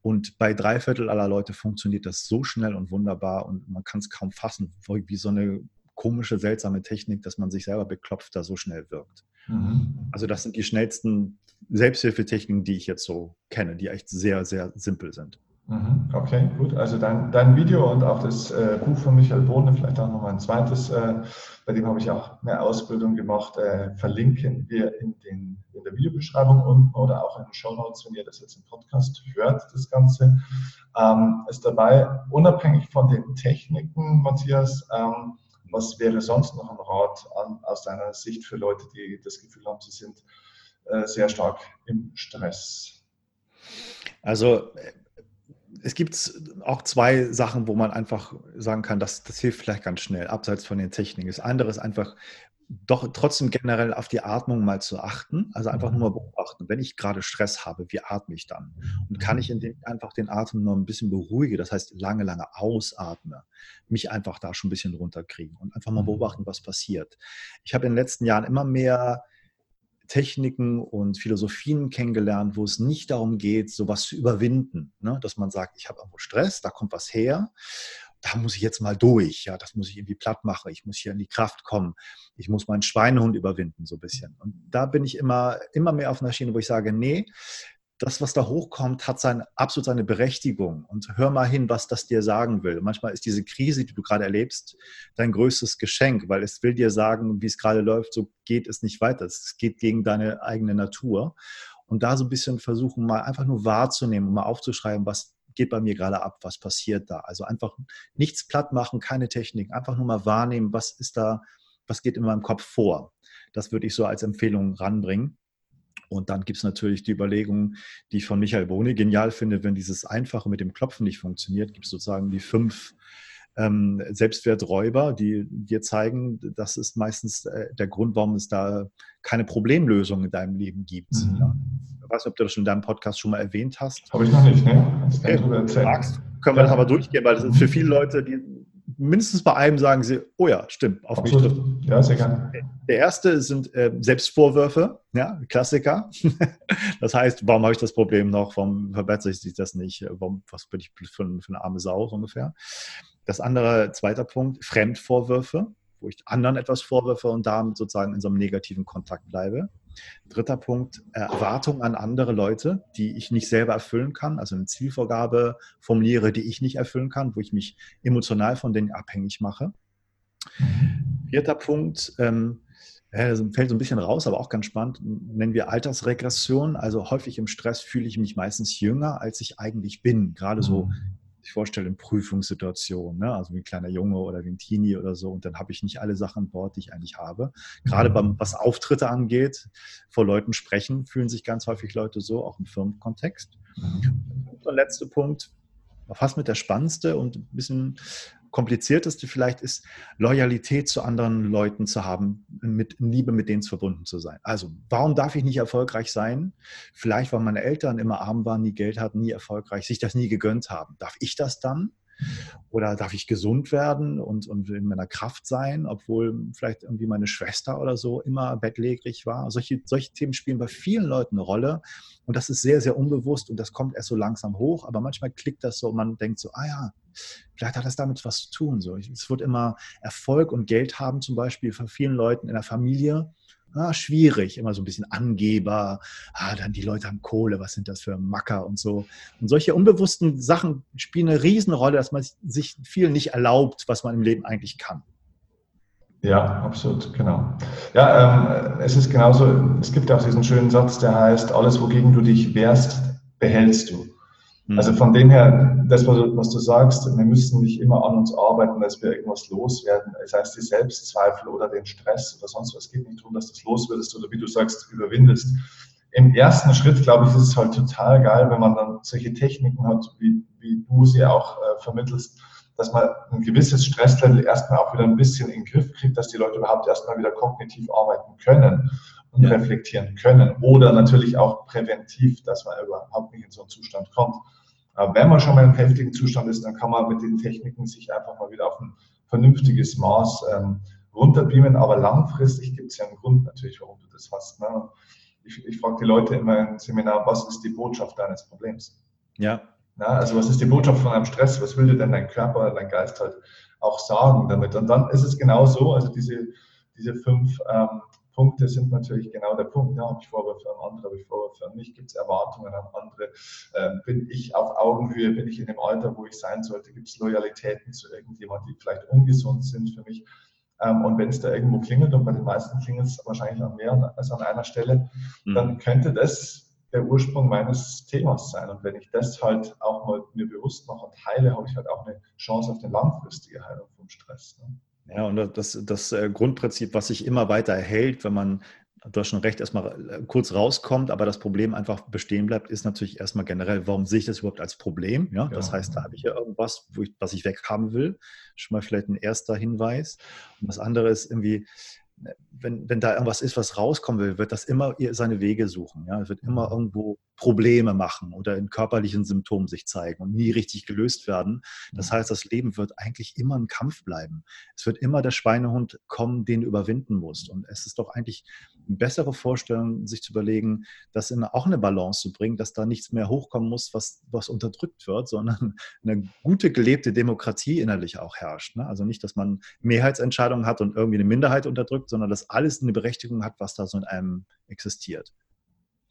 Und bei drei Viertel aller Leute funktioniert das so schnell und wunderbar und man kann es kaum fassen, wie so eine komische, seltsame Technik, dass man sich selber beklopft, da so schnell wirkt. Mhm. Also das sind die schnellsten Selbsthilfetechniken, die ich jetzt so kenne, die echt sehr, sehr simpel sind. Mhm. Okay, gut. Also dein, dein Video und auch das äh, Buch von Michael Bohne, vielleicht auch nochmal ein zweites, äh, bei dem habe ich auch eine Ausbildung gemacht, äh, verlinken wir in, den, in der Videobeschreibung unten oder auch in den Show Notes, wenn ihr das jetzt im Podcast hört, das Ganze. Ähm, ist dabei, unabhängig von den Techniken, Matthias, ähm, was wäre sonst noch ein Rat an, aus deiner Sicht für Leute, die das Gefühl haben, sie sind äh, sehr stark im Stress? Also es gibt auch zwei Sachen, wo man einfach sagen kann, das, das hilft vielleicht ganz schnell, abseits von den Techniken. Das andere ist einfach, doch trotzdem generell auf die Atmung mal zu achten. Also einfach nur mal beobachten, wenn ich gerade Stress habe, wie atme ich dann? Und kann ich indem ich einfach den Atem nur ein bisschen beruhige, das heißt lange, lange ausatme, mich einfach da schon ein bisschen runterkriegen und einfach mal mhm. beobachten, was passiert. Ich habe in den letzten Jahren immer mehr Techniken und Philosophien kennengelernt, wo es nicht darum geht, sowas zu überwinden. Ne? Dass man sagt, ich habe irgendwo Stress, da kommt was her, da muss ich jetzt mal durch, ja, das muss ich irgendwie platt machen, ich muss hier in die Kraft kommen, ich muss meinen Schweinehund überwinden, so ein bisschen. Und da bin ich immer, immer mehr auf einer Schiene, wo ich sage, nee, das, was da hochkommt, hat sein, absolut seine Berechtigung. Und hör mal hin, was das dir sagen will. Manchmal ist diese Krise, die du gerade erlebst, dein größtes Geschenk, weil es will dir sagen, wie es gerade läuft, so geht es nicht weiter. Es geht gegen deine eigene Natur. Und da so ein bisschen versuchen, mal einfach nur wahrzunehmen und mal aufzuschreiben, was geht bei mir gerade ab, was passiert da. Also einfach nichts platt machen, keine Technik, einfach nur mal wahrnehmen, was ist da, was geht in meinem Kopf vor. Das würde ich so als Empfehlung ranbringen. Und dann gibt es natürlich die Überlegung, die ich von Michael Bohne genial finde, wenn dieses Einfache mit dem Klopfen nicht funktioniert, gibt es sozusagen die fünf ähm, Selbstwerträuber, die dir zeigen, das ist meistens äh, der Grund, warum es da keine Problemlösung in deinem Leben gibt. Mhm. Ja? Ich weiß nicht, ob du das schon in deinem Podcast schon mal erwähnt hast. Habe ich noch nicht, ne? Okay. Wenn du magst, können wir ja. das aber durchgehen, weil das ist für viele Leute, die mindestens bei einem sagen sie, oh ja, stimmt, auf Absolut. mich trifft. Ja, sehr gerne. Der erste sind äh, Selbstvorwürfe, ja, Klassiker. das heißt, warum habe ich das Problem noch? Warum verbessere ich sich das nicht? Warum, was bin ich für, für eine arme Sau so ungefähr? Das andere, zweiter Punkt, Fremdvorwürfe, wo ich anderen etwas vorwürfe und damit sozusagen in so einem negativen Kontakt bleibe. Dritter Punkt, Erwartungen an andere Leute, die ich nicht selber erfüllen kann. Also eine Zielvorgabe formuliere, die ich nicht erfüllen kann, wo ich mich emotional von denen abhängig mache. Vierter Punkt, ähm, fällt so ein bisschen raus, aber auch ganz spannend, nennen wir Altersregression. Also häufig im Stress fühle ich mich meistens jünger, als ich eigentlich bin. Gerade so sich vorstellen, in Prüfungssituationen, ne? also wie ein kleiner Junge oder wie ein Teenie oder so. Und dann habe ich nicht alle Sachen an Bord, die ich eigentlich habe. Gerade beim, was Auftritte angeht, vor Leuten sprechen, fühlen sich ganz häufig Leute so, auch im Firmenkontext. Und der letzte Punkt, fast mit der spannendste und ein bisschen komplizierteste vielleicht ist, Loyalität zu anderen Leuten zu haben, mit Liebe mit denen verbunden zu sein. Also, warum darf ich nicht erfolgreich sein? Vielleicht, weil meine Eltern immer arm waren, nie Geld hatten, nie erfolgreich, sich das nie gegönnt haben. Darf ich das dann? Oder darf ich gesund werden und, und in meiner Kraft sein, obwohl vielleicht irgendwie meine Schwester oder so immer bettlägerig war? Solche, solche Themen spielen bei vielen Leuten eine Rolle. Und das ist sehr, sehr unbewusst und das kommt erst so langsam hoch. Aber manchmal klickt das so und man denkt so, ah ja, vielleicht hat das damit was zu tun. So, es wird immer Erfolg und Geld haben, zum Beispiel von vielen Leuten in der Familie ah, schwierig, immer so ein bisschen Angeber, ah, dann die Leute haben Kohle, was sind das für Macker und so. Und solche unbewussten Sachen spielen eine Riesenrolle, dass man sich viel nicht erlaubt, was man im Leben eigentlich kann. Ja, absolut, genau. Ja, ähm, es ist genauso, es gibt auch diesen schönen Satz, der heißt, alles, wogegen du dich wehrst, behältst du. Mhm. Also von dem her, das, was du, sagst, wir müssen nicht immer an uns arbeiten, dass wir irgendwas loswerden. Das heißt, die Selbstzweifel oder den Stress oder sonst was. Es geht nicht darum, dass du das loswerdest oder wie du sagst, überwindest. Im ersten Schritt, glaube ich, ist es halt total geil, wenn man dann solche Techniken hat, wie, wie du sie auch äh, vermittelst, dass man ein gewisses Stresslevel erstmal auch wieder ein bisschen in den Griff kriegt, dass die Leute überhaupt erstmal wieder kognitiv arbeiten können und ja. reflektieren können. Oder natürlich auch präventiv, dass man überhaupt nicht in so einen Zustand kommt. Aber wenn man schon mal im heftigen Zustand ist, dann kann man mit den Techniken sich einfach mal wieder auf ein vernünftiges Maß ähm, runterbeamen. Aber langfristig gibt es ja einen Grund natürlich, warum du das hast. Ne? Ich, ich frage die Leute immer im Seminar, was ist die Botschaft deines Problems? Ja. Na, also was ist die Botschaft von einem Stress? Was will dir denn dein Körper, dein Geist halt auch sagen damit? Und dann ist es genau so, also diese, diese fünf ähm, Punkte sind natürlich genau der Punkt. Ja, habe ich Vorwürfe an andere, habe ich Vorwürfe an mich, gibt es Erwartungen an andere? Ähm, bin ich auf Augenhöhe, bin ich in dem Alter, wo ich sein sollte? Gibt es Loyalitäten zu irgendjemandem, die vielleicht ungesund sind für mich? Ähm, und wenn es da irgendwo klingelt, und bei den meisten klingelt es wahrscheinlich an mehr als an einer Stelle, mhm. dann könnte das der Ursprung meines Themas sein. Und wenn ich das halt auch mal mir bewusst mache und heile, habe ich halt auch eine Chance auf eine langfristige Heilung vom Stress. Ne? Ja, und das, das äh, Grundprinzip, was sich immer weiter erhält, wenn man, du hast schon recht, erstmal äh, kurz rauskommt, aber das Problem einfach bestehen bleibt, ist natürlich erstmal generell, warum sehe ich das überhaupt als Problem? Ja, das heißt, da habe ich ja irgendwas, ich, was ich weghaben will. Schon mal vielleicht ein erster Hinweis. Und das andere ist irgendwie, wenn, wenn da irgendwas ist, was rauskommen will, wird das immer seine Wege suchen. Ja? Es wird immer mhm. irgendwo Probleme machen oder in körperlichen Symptomen sich zeigen und nie richtig gelöst werden. Das mhm. heißt, das Leben wird eigentlich immer ein Kampf bleiben. Es wird immer der Schweinehund kommen, den du überwinden musst. Und es ist doch eigentlich eine bessere Vorstellung, sich zu überlegen, das in auch eine Balance zu bringen, dass da nichts mehr hochkommen muss, was, was unterdrückt wird, sondern eine gute gelebte Demokratie innerlich auch herrscht. Ne? Also nicht, dass man Mehrheitsentscheidungen hat und irgendwie eine Minderheit unterdrückt, sondern dass alles eine Berechtigung hat, was da so in einem existiert.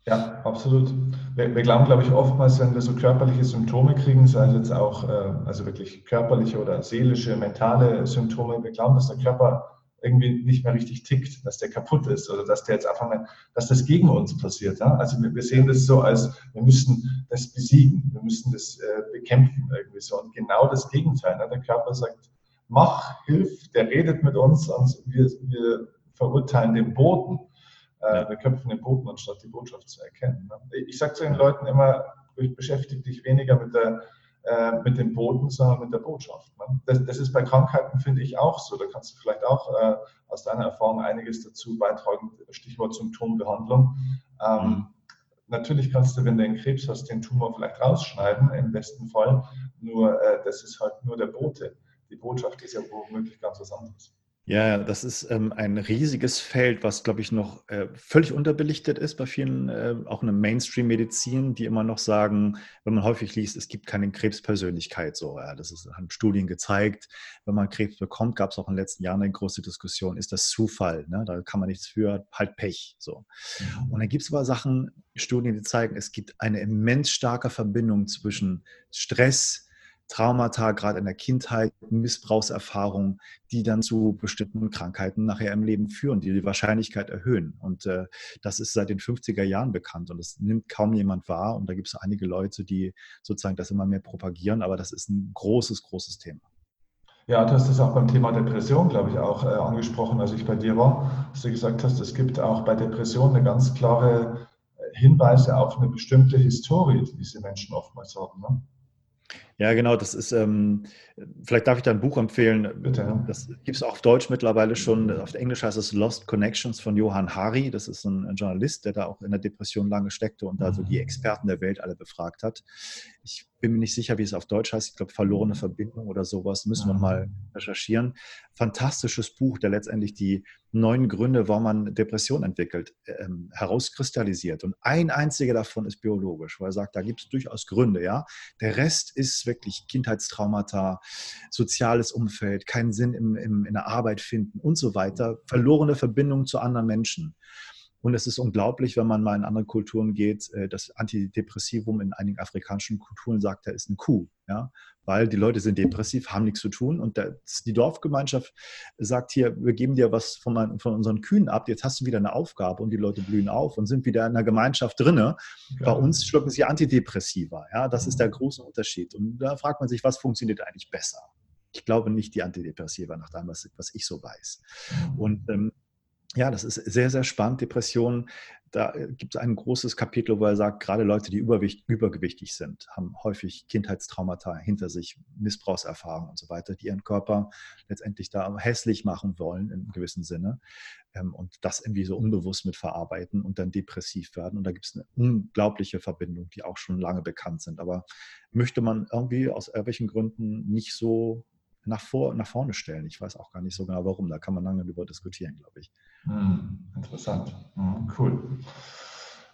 Ja, absolut. Wir, wir, glauben, glaube ich, oftmals, wenn wir so körperliche Symptome kriegen, sei es jetzt auch, äh, also wirklich körperliche oder seelische, mentale Symptome, wir glauben, dass der Körper irgendwie nicht mehr richtig tickt, dass der kaputt ist oder dass der jetzt einfach mal, dass das gegen uns passiert. Ja? Also wir, wir sehen das so als, wir müssen das besiegen, wir müssen das äh, bekämpfen irgendwie so. Und genau das Gegenteil. Ne? Der Körper sagt, mach, hilf, der redet mit uns und wir, wir verurteilen den Boden. Äh, wir köpfen den Boden, anstatt die Botschaft zu erkennen. Ne? Ich sage zu den Leuten immer, beschäftige dich weniger mit, der, äh, mit dem Boden, sondern mit der Botschaft. Ne? Das, das, ist bei Krankheiten, finde ich, auch so. Da kannst du vielleicht auch äh, aus deiner Erfahrung einiges dazu beitragen, Stichwort Symptombehandlung. Ähm, mhm. Natürlich kannst du, wenn du einen Krebs hast, den Tumor vielleicht rausschneiden, im besten Fall. Nur äh, das ist halt nur der Bote. Die Botschaft ist ja womöglich ganz was anderes. Ja, das ist ähm, ein riesiges Feld, was, glaube ich, noch äh, völlig unterbelichtet ist bei vielen, äh, auch in der Mainstream-Medizin, die immer noch sagen, wenn man häufig liest, es gibt keine Krebspersönlichkeit. So, ja, das ist, haben Studien gezeigt. Wenn man Krebs bekommt, gab es auch in den letzten Jahren eine große Diskussion, ist das Zufall? Ne? Da kann man nichts für, halt Pech. So. Mhm. Und dann gibt es aber Sachen, Studien, die zeigen, es gibt eine immens starke Verbindung zwischen Stress, Traumata, gerade in der Kindheit, Missbrauchserfahrungen, die dann zu bestimmten Krankheiten nachher im Leben führen, die die Wahrscheinlichkeit erhöhen. Und äh, das ist seit den 50er Jahren bekannt und das nimmt kaum jemand wahr. Und da gibt es einige Leute, die sozusagen das immer mehr propagieren, aber das ist ein großes, großes Thema. Ja, du hast das auch beim Thema Depression, glaube ich, auch äh, angesprochen, als ich bei dir war, dass du gesagt hast, es gibt auch bei Depression eine ganz klare äh, Hinweise auf eine bestimmte Historie, die diese Menschen oftmals haben. Ne? Ja, genau, das ist, ähm, vielleicht darf ich da ein Buch empfehlen. Bitte. Das gibt es auch auf Deutsch mittlerweile schon. Auf Englisch heißt es Lost Connections von Johann Hari. Das ist ein, ein Journalist, der da auch in der Depression lange steckte und da so die mhm. Experten der Welt alle befragt hat. Ich bin mir nicht sicher, wie es auf Deutsch heißt. Ich glaube, verlorene Verbindung oder sowas. Müssen wir mal recherchieren. Fantastisches Buch, der letztendlich die neun Gründe, warum man Depression entwickelt, ähm, herauskristallisiert. Und ein einziger davon ist biologisch, weil er sagt, da gibt es durchaus Gründe. Ja, Der Rest ist wirklich Kindheitstraumata, soziales Umfeld, keinen Sinn im, im, in der Arbeit finden und so weiter. Verlorene Verbindungen zu anderen Menschen. Und es ist unglaublich, wenn man mal in andere Kulturen geht, äh, das Antidepressivum in einigen afrikanischen Kulturen sagt, da ist eine Kuh. Ja? Weil die Leute sind depressiv, haben nichts zu tun. Und die Dorfgemeinschaft sagt hier, wir geben dir was von, von, unseren Kühen ab, jetzt hast du wieder eine Aufgabe und die Leute blühen auf und sind wieder in der Gemeinschaft drinne. Bei uns schlucken sie Antidepressiva. Ja? Das ist der große Unterschied. Und da fragt man sich, was funktioniert eigentlich besser? Ich glaube nicht die Antidepressiva, nach dem, was, was ich so weiß. Und ähm, ja, das ist sehr, sehr spannend. Depressionen, da äh, gibt es ein großes Kapitel, wo er sagt, gerade Leute, die übergewichtig sind, haben häufig Kindheitstraumata hinter sich, Missbrauchserfahrungen und so weiter, die ihren Körper letztendlich da hässlich machen wollen, im gewissen Sinne. Ähm, und das irgendwie so unbewusst mit verarbeiten und dann depressiv werden. Und da gibt es eine unglaubliche Verbindung, die auch schon lange bekannt sind. Aber möchte man irgendwie aus irgendwelchen Gründen nicht so nach, vor, nach vorne stellen. Ich weiß auch gar nicht so genau warum. Da kann man lange darüber diskutieren, glaube ich. Hm, interessant. Hm, cool.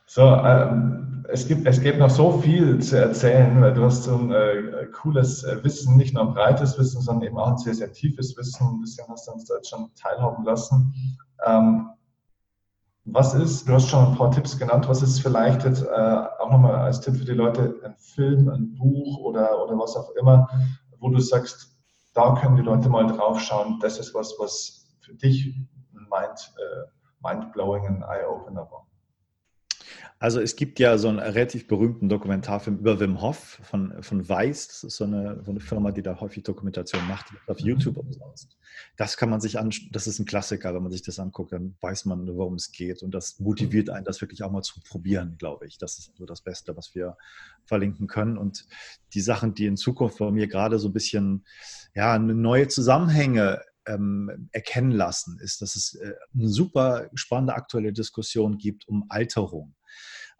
So, ähm, es, gibt, es gibt noch so viel zu erzählen, weil du hast so ein äh, cooles äh, Wissen, nicht nur ein breites Wissen, sondern eben auch ein sehr, sehr tiefes Wissen. Ein bisschen hast du uns da jetzt schon teilhaben lassen. Ähm, was ist, du hast schon ein paar Tipps genannt, was ist vielleicht jetzt äh, auch nochmal als Tipp für die Leute ein Film, ein Buch oder, oder was auch immer, wo du sagst, da können die Leute mal drauf schauen. Das ist was, was für dich ein mind, äh, mind-blowing, ein Eye-Opener war. Also es gibt ja so einen relativ berühmten Dokumentarfilm über Wim Hof von, von Weiß. Das ist so eine, so eine Firma, die da häufig Dokumentation macht, auf YouTube umsonst. Das kann man sich an, das ist ein Klassiker, wenn man sich das anguckt, dann weiß man, worum es geht. Und das motiviert einen, das wirklich auch mal zu probieren, glaube ich. Das ist so das Beste, was wir verlinken können. Und die Sachen, die in Zukunft bei mir gerade so ein bisschen ja, neue Zusammenhänge ähm, erkennen lassen, ist, dass es äh, eine super spannende aktuelle Diskussion gibt um Alterung.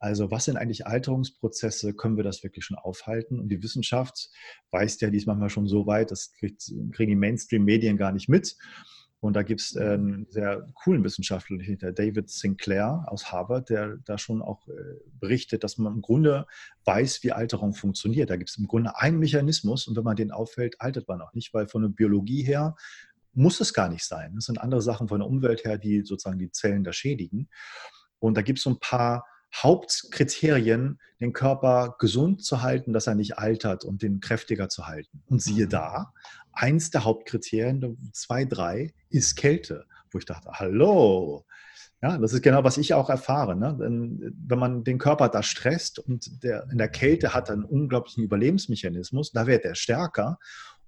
Also was sind eigentlich Alterungsprozesse? Können wir das wirklich schon aufhalten? Und die Wissenschaft weiß ja dies manchmal schon so weit, das kriegt, kriegen die Mainstream-Medien gar nicht mit. Und da gibt es äh, einen sehr coolen Wissenschaftler, der David Sinclair aus Harvard, der da schon auch äh, berichtet, dass man im Grunde weiß, wie Alterung funktioniert. Da gibt es im Grunde einen Mechanismus und wenn man den auffällt, altert man auch nicht, weil von der Biologie her muss es gar nicht sein. Es sind andere Sachen von der Umwelt her, die sozusagen die Zellen da schädigen. Und da gibt es so ein paar Hauptkriterien, den Körper gesund zu halten, dass er nicht altert und den kräftiger zu halten. Und siehe mhm. da, eins der Hauptkriterien, zwei, drei, ist Kälte. Wo ich dachte, hallo, ja, das ist genau, was ich auch erfahre. Ne? Wenn man den Körper da stresst und der, in der Kälte hat er einen unglaublichen Überlebensmechanismus, da wird er stärker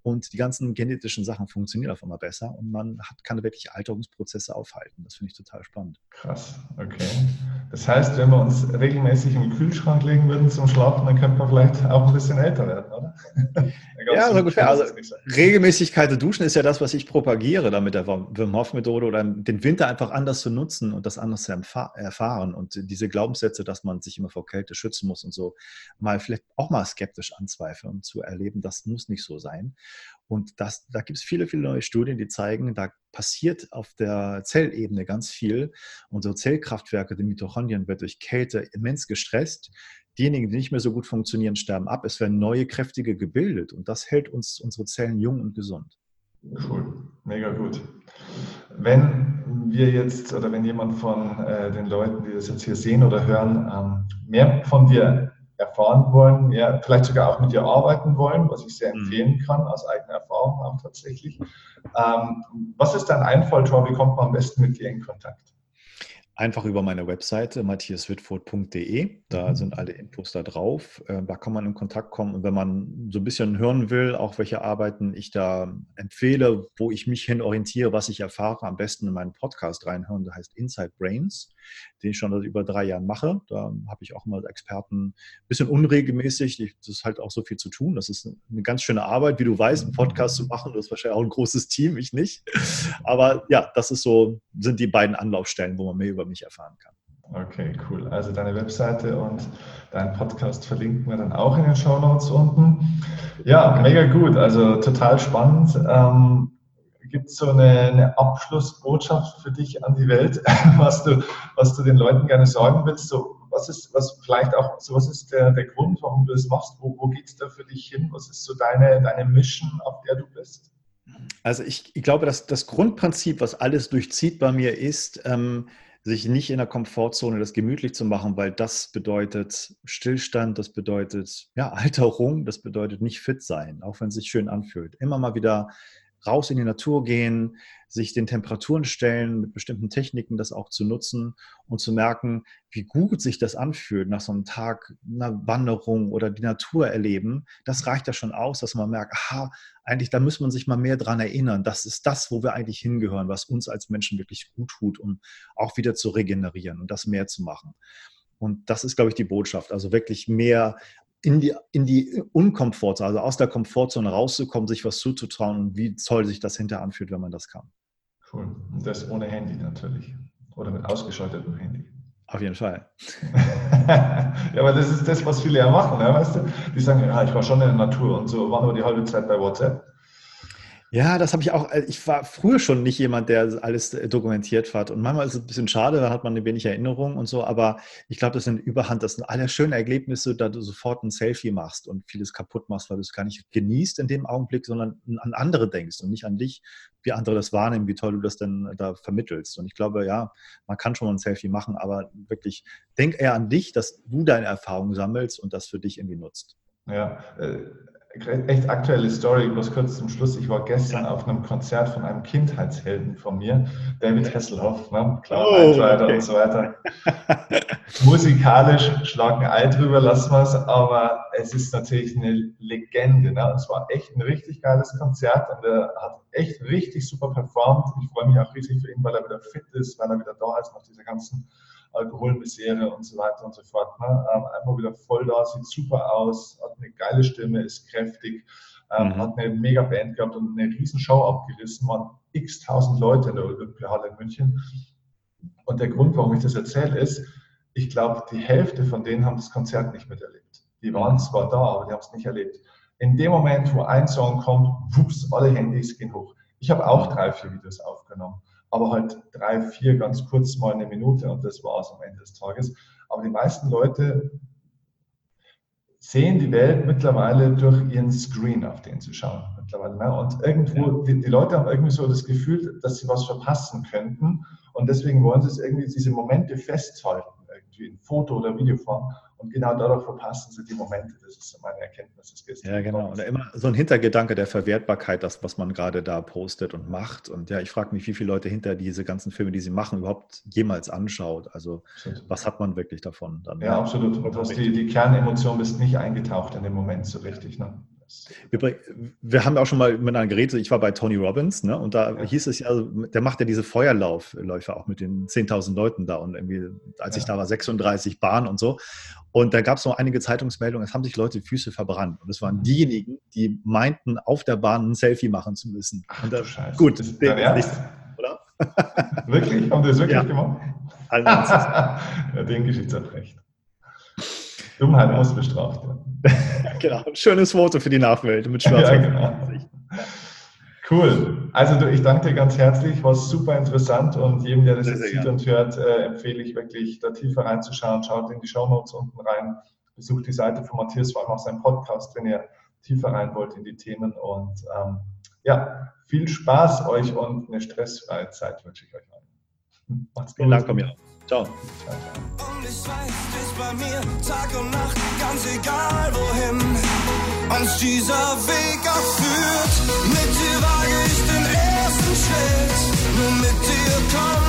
und die ganzen genetischen Sachen funktionieren auf einmal besser und man hat, kann wirklich Alterungsprozesse aufhalten. Das finde ich total spannend. Krass, okay. Das heißt, wenn wir uns regelmäßig im Kühlschrank legen würden zum Schlafen, dann könnte man vielleicht auch ein bisschen älter werden, oder? ja, so ungefähr. Also Regelmäßigkeit der Duschen ist ja das, was ich propagiere, damit der Wim Hof Methode oder den Winter einfach anders zu nutzen und das anders zu erfahren und diese Glaubenssätze, dass man sich immer vor Kälte schützen muss und so, mal vielleicht auch mal skeptisch anzweifeln und zu erleben, das muss nicht so sein. Und das, da gibt es viele, viele neue Studien, die zeigen, da passiert auf der Zellebene ganz viel. Unsere Zellkraftwerke, die Mitochondrien, wird durch Kälte immens gestresst. Diejenigen, die nicht mehr so gut funktionieren, sterben ab. Es werden neue, kräftige gebildet. Und das hält uns unsere Zellen jung und gesund. Cool, mega gut. Wenn wir jetzt oder wenn jemand von äh, den Leuten, die das jetzt hier sehen oder hören, ähm, mehr von dir erfahren wollen, ja, vielleicht sogar auch mit dir arbeiten wollen, was ich sehr mhm. empfehlen kann, aus eigener Erfahrung auch tatsächlich. Ähm, was ist dein Einfall, Tor? Wie kommt man am besten mit dir in Kontakt? Einfach über meine Webseite matthiaswitford.de. Da mhm. sind alle Infos da drauf. Äh, da kann man in Kontakt kommen. Und wenn man so ein bisschen hören will, auch welche Arbeiten ich da empfehle, wo ich mich hin orientiere, was ich erfahre, am besten in meinen Podcast reinhören. Der heißt Inside Brains, den ich schon seit über drei Jahren mache. Da habe ich auch immer Experten ein bisschen unregelmäßig. Das ist halt auch so viel zu tun. Das ist eine ganz schöne Arbeit, wie du weißt, einen Podcast zu machen. Das ist wahrscheinlich auch ein großes Team, ich nicht. Aber ja, das ist so, sind die beiden Anlaufstellen, wo man mehr über über mich erfahren kann. Okay, cool. Also deine Webseite und deinen Podcast verlinken wir dann auch in den Show Notes unten. Ja, mega gut. Also total spannend. Ähm, Gibt es so eine, eine, Abschlussbotschaft für dich an die Welt, was du, was du den Leuten gerne sagen willst? So, was ist, was vielleicht auch, so was ist der, der Grund, warum du es machst? Wo, wo geht es da für dich hin? Was ist so deine, deine Mission, auf der du bist? Also ich, ich glaube, dass das Grundprinzip, was alles durchzieht bei mir, ist, ähm, sich nicht in der Komfortzone das gemütlich zu machen, weil das bedeutet Stillstand, das bedeutet ja, Alterung, das bedeutet nicht fit sein, auch wenn es sich schön anfühlt. Immer mal wieder raus in die Natur gehen, sich den Temperaturen stellen, mit bestimmten Techniken das auch zu nutzen und zu merken, wie gut sich das anfühlt nach so einem Tag einer Wanderung oder die Natur erleben. Das reicht ja schon aus, dass man merkt, aha, eigentlich da muss man sich mal mehr dran erinnern. Das ist das, wo wir eigentlich hingehören, was uns als Menschen wirklich gut tut, um auch wieder zu regenerieren und das mehr zu machen. Und das ist, glaube ich, die Botschaft. Also wirklich mehr in die, in die Unkomfortzone, also aus der Komfortzone rauszukommen, sich was zuzutrauen und wie toll sich das hinterher anfühlt, wenn man das kann. Cool. Und das ohne Handy natürlich. Oder mit ausgeschaltetem Handy. Auf jeden Fall. ja, aber das ist das, was viele ja machen, ne? weißt du? Die sagen, ja, ich war schon in der Natur und so, war nur die halbe Zeit bei WhatsApp. Ja, das habe ich auch. Äh, ich war früher schon nicht jemand, der alles äh, dokumentiert hat. Und manchmal ist es ein bisschen schade, da hat man ein wenig Erinnerung und so. Aber ich glaube, das sind Überhand, das sind alle schöne Erlebnisse, da du sofort ein Selfie machst und vieles kaputt machst, weil du es gar nicht genießt in dem Augenblick, sondern an andere denkst und nicht an dich, wie andere das wahrnehmen, wie toll du das denn da vermittelst. Und ich glaube, ja, man kann schon mal ein Selfie machen, aber wirklich denk eher an dich, dass du deine Erfahrungen sammelst und das für dich irgendwie nutzt. Ja, äh, echt aktuelle Story, bloß kurz zum Schluss. Ich war gestern auf einem Konzert von einem Kindheitshelden von mir, David Hasselhoff, ne? klar, oh, okay. und so weiter. Musikalisch schlagen Ei drüber, lassen wir es, aber es ist natürlich eine Legende. Ne? Und es war echt ein richtig geiles Konzert und er hat echt richtig super performt. Ich freue mich auch riesig für ihn, weil er wieder fit ist, weil er wieder da ist nach dieser ganzen Alkoholmisere und so weiter und so fort. Ne? Ähm, einfach wieder voll da, sieht super aus, hat eine geile Stimme, ist kräftig, ähm, mhm. hat eine mega Band gehabt und eine riesen Show abgerissen, waren x tausend Leute in der Olympiahalle in München. Und der Grund, warum ich das erzähle, ist, ich glaube, die Hälfte von denen haben das Konzert nicht miterlebt. Die waren zwar da, aber die haben es nicht erlebt. In dem Moment, wo ein Song kommt, wups, alle Handys gehen hoch. Ich habe auch drei, vier Videos aufgenommen aber halt drei, vier ganz kurz mal eine Minute und das war es am Ende des Tages. Aber die meisten Leute sehen die Welt mittlerweile durch ihren Screen, auf den sie schauen mittlerweile. Ne? Und irgendwo, die, die, Leute haben irgendwie so das Gefühl, dass sie was verpassen könnten und deswegen wollen sie es irgendwie diese Momente festhalten, irgendwie in Foto- oder Videoform und genau dadurch verpassen sie die Momente. Das ist meine Erkenntnis des gestern. Ja, genau. Oder immer so ein Hintergedanke der Verwertbarkeit, das, was man gerade da postet und macht. Und ja, ich frage mich, wie viele Leute hinter diese ganzen Filme, die sie machen, überhaupt jemals anschaut. Also, absolut. was hat man wirklich davon? Dann, ja, absolut. Und du die, die Kernemotion bist nicht eingetaucht in dem Moment so richtig. Ne? Wir, wir haben auch schon mal miteinander geredet, ich war bei Tony Robbins, ne? und da ja. hieß es ja, der macht ja diese Feuerlaufläufe auch mit den 10.000 Leuten da und irgendwie, als ja. ich da war, 36 Bahnen und so. Und da gab es noch einige Zeitungsmeldungen, es haben sich Leute Füße verbrannt. Und es waren mhm. diejenigen, die meinten, auf der Bahn ein Selfie machen zu müssen. Ach, und da, Scheiße. Gut, das ist nicht, oder? wirklich? Haben die das wirklich ja. gemacht? ja, den Geschichtsrecht. Dummheit muss bestraft werden. genau, ein schönes Foto für die Nachwelt mit schwarz. ja, genau. Cool. Also du, ich danke dir ganz herzlich, war super interessant und jedem, der das sehr, jetzt sieht und hört, äh, empfehle ich wirklich, da tiefer reinzuschauen. Schaut in die Show Notes unten rein, besucht die Seite von Matthias, vor allem auch seinen Podcast, wenn ihr tiefer rein wollt in die Themen und ähm, ja, viel Spaß euch und eine stressfreie Zeit wünsche ich euch allen. Macht's gut. Vielen Dank mir. Ciao. Und ich weiß, du bist bei mir Tag und Nacht, ganz egal wohin uns dieser Weg auch. Mit dir wage ich den ersten Schritt, nur mit dir komm